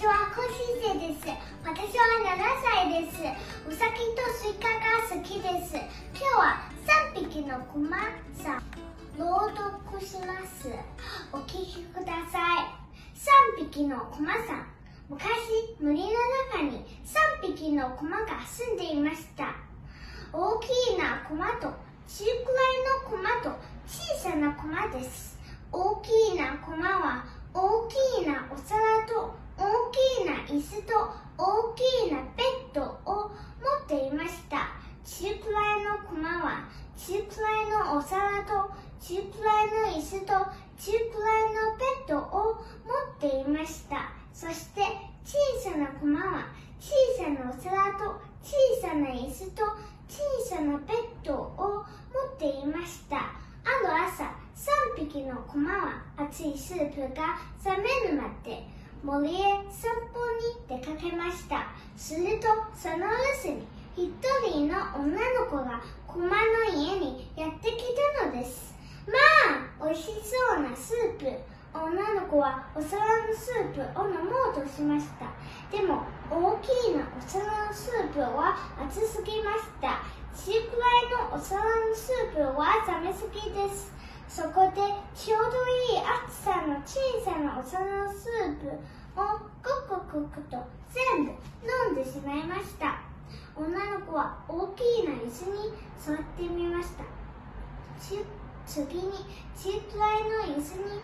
私は高新生です。私は7歳です。うさぎとスイカが好きです。今日は3匹のクマさん。朗読します。お聞きください。3匹のクマさん。昔森の中に3匹のクマが住んでいました。大きいなクマと中くらいのクマと小さなクマです。大きいなクマは大きいなお皿と大きいな椅子と大きいなベッドを持っていました。中くらいのクマは中くらいのお皿と中くらいの椅子と中くらいのベッドを持っていました。そして小さなクマは小さなお皿と小さな椅子と小さなベッドを持っていました。ある朝3匹のクマは熱いスープが冷めるまで森へ散歩に出かけました。するとその留守に一人の女の子がクマの家にやってきたのです。美味しそうなスープ。女の子はお皿のスープを飲もうとしました。でも大きいなお皿のスープは熱すぎました。中くらいのお皿のスープは冷めすぎです。そこでちょうどいい厚さの小さなお皿のスープをごくごくと全部飲んでしまいました。女の子は大きいな椅子に座ってみました。次に中くらいの椅子に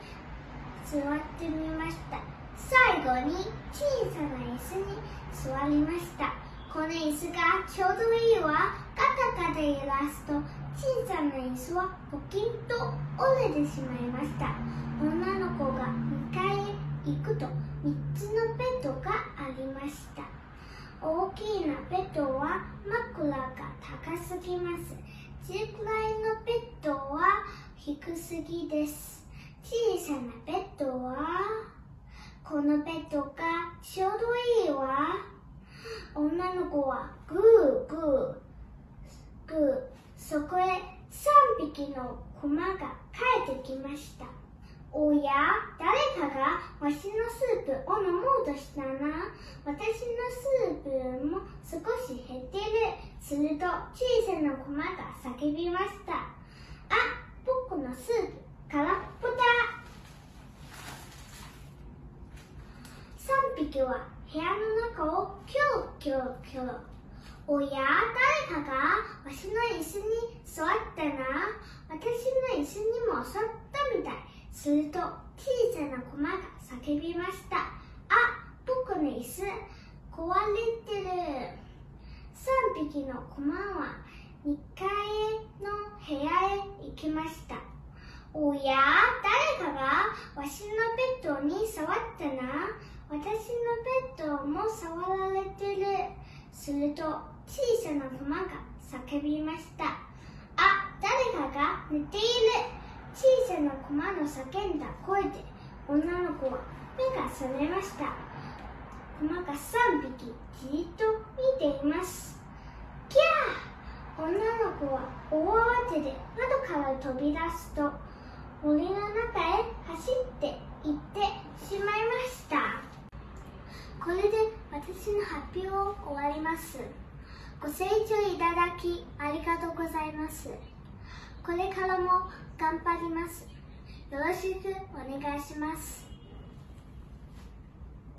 座ってみました。最後に小さな椅子に座りました。この椅子がちょうどいいわ。ガタガタ揺らすと小さな椅子はポキンと折れてしまいました。女の子が2階へ行くと3つのベッドがありました。大きいなベッドは枕が高すぎます。中くらいのベッド低すぎです。小さなベッドはこのベッドがちょうどいいわ。女の子はグーグーグーそこへ3匹のクマが帰ってきました。おや誰かがわしのスープを飲もうとしたな。私のスープも少し減ってる。すると小さなクマが叫びました。あ僕のスープ空っぽだ。3匹は部屋の中をキョロキョロキョロ。おや誰かがわしの椅子に座ったな。私の椅子にも座ったみたい。すると小さなクマが叫びました。あ僕の椅子壊れてる。3匹のクマは2階の部屋へ行きました。おや誰かがわしのベッドに触ったな。私のベッドも触られてる。すると小さなクマが叫びました。あ誰かが寝ている。小さなクマの叫んだ声で女の子は目が覚めました。クマが3匹じっと見ています。キャー！女の子は大慌てで窓から飛び出すと森の中へ走って行ってしまいました。これで私の発表を終わります。ご清聴いただきありがとうございます。これからも頑張ります。よろしくお願いします。